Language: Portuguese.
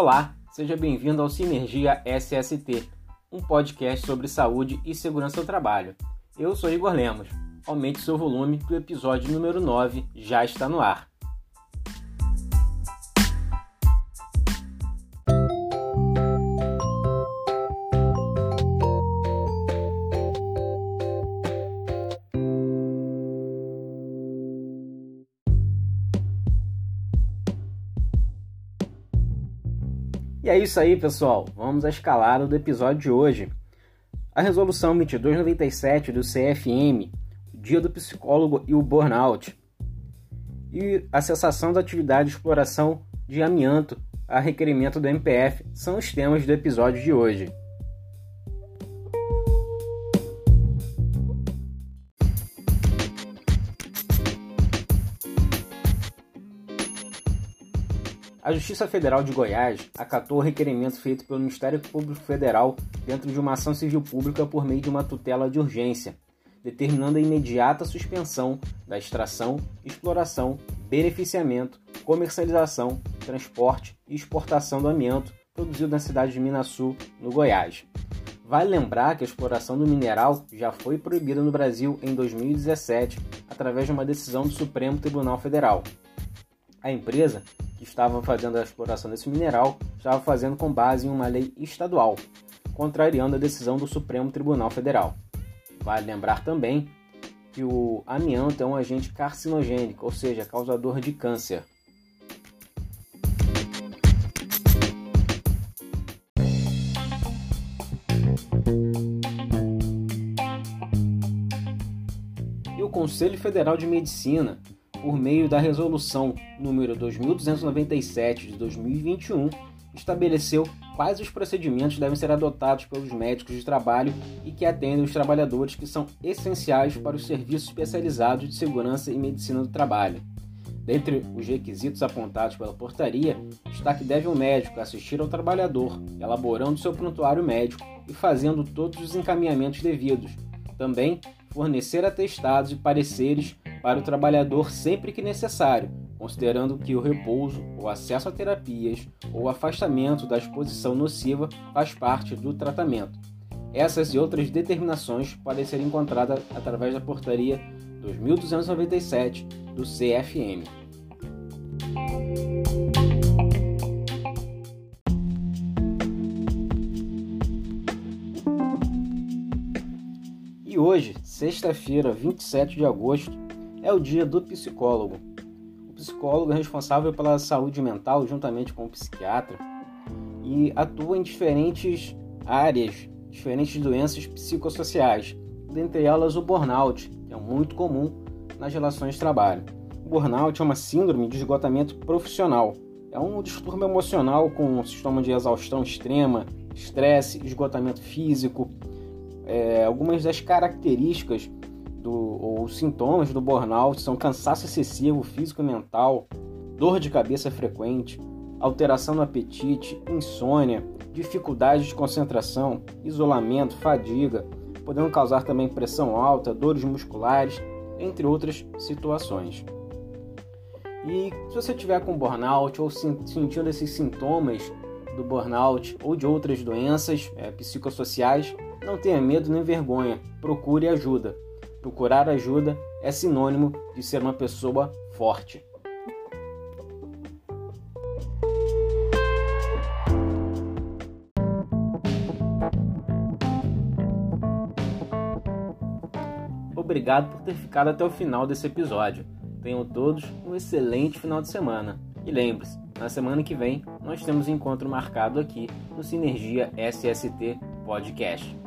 Olá, seja bem-vindo ao Sinergia SST, um podcast sobre saúde e segurança do trabalho. Eu sou Igor Lemos. Aumente seu volume que o episódio número 9 já está no ar. E é isso aí, pessoal. Vamos à escalada do episódio de hoje. A resolução 2297 do CFM, o Dia do Psicólogo e o Burnout, e a cessação da atividade de exploração de amianto a requerimento do MPF são os temas do episódio de hoje. A Justiça Federal de Goiás acatou o requerimento feito pelo Ministério Público Federal dentro de uma ação civil pública por meio de uma tutela de urgência, determinando a imediata suspensão da extração, exploração, beneficiamento, comercialização, transporte e exportação do amianto produzido na cidade de Minasul, no Goiás. Vale lembrar que a exploração do mineral já foi proibida no Brasil em 2017 através de uma decisão do Supremo Tribunal Federal. A empresa que estava fazendo a exploração desse mineral estava fazendo com base em uma lei estadual, contrariando a decisão do Supremo Tribunal Federal. Vale lembrar também que o amianto é um agente carcinogênico, ou seja, causador de câncer. E o Conselho Federal de Medicina por meio da resolução número 2297 de 2021, estabeleceu quais os procedimentos devem ser adotados pelos médicos de trabalho e que atendem os trabalhadores que são essenciais para os serviços especializados de segurança e medicina do trabalho. Dentre os requisitos apontados pela portaria está que deve o médico assistir ao trabalhador, elaborando seu prontuário médico e fazendo todos os encaminhamentos devidos. Também fornecer atestados e pareceres para o trabalhador sempre que necessário, considerando que o repouso, o acesso a terapias ou o afastamento da exposição nociva faz parte do tratamento. Essas e outras determinações podem ser encontradas através da portaria 2297 do CFM. E hoje, sexta-feira, 27 de agosto, é o dia do psicólogo. O psicólogo é responsável pela saúde mental juntamente com o psiquiatra e atua em diferentes áreas, diferentes doenças psicossociais, dentre elas o burnout, que é muito comum nas relações de trabalho. O burnout é uma síndrome de esgotamento profissional. É um distúrbio emocional com um sintoma de exaustão extrema, estresse, esgotamento físico. É, algumas das características do, ou sintomas do burnout são cansaço excessivo físico e mental, dor de cabeça frequente, alteração no apetite, insônia, dificuldade de concentração, isolamento, fadiga, podendo causar também pressão alta, dores musculares, entre outras situações. E se você tiver com burnout ou sentindo esses sintomas do burnout ou de outras doenças é, psicossociais, não tenha medo nem vergonha, procure ajuda. Procurar ajuda é sinônimo de ser uma pessoa forte. Obrigado por ter ficado até o final desse episódio. Tenham todos um excelente final de semana. E lembre-se, na semana que vem nós temos um encontro marcado aqui no Sinergia SST Podcast.